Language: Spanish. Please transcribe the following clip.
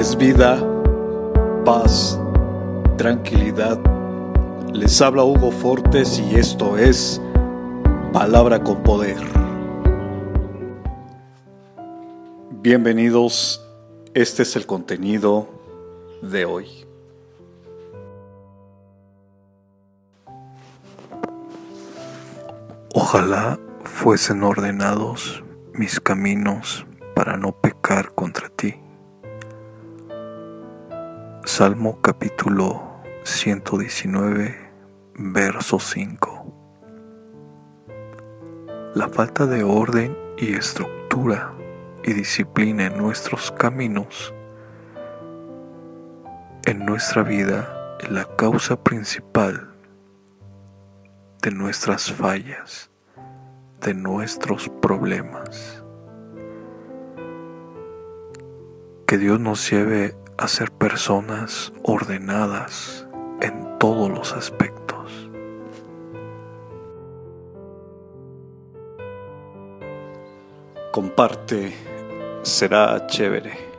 es vida, paz, tranquilidad. Les habla Hugo Fortes y esto es Palabra con Poder. Bienvenidos, este es el contenido de hoy. Ojalá fuesen ordenados mis caminos para no pecar contra ti. Salmo capítulo 119, verso 5. La falta de orden y estructura y disciplina en nuestros caminos, en nuestra vida, es la causa principal de nuestras fallas, de nuestros problemas. Que Dios nos lleve a ser personas ordenadas en todos los aspectos. Comparte, será chévere.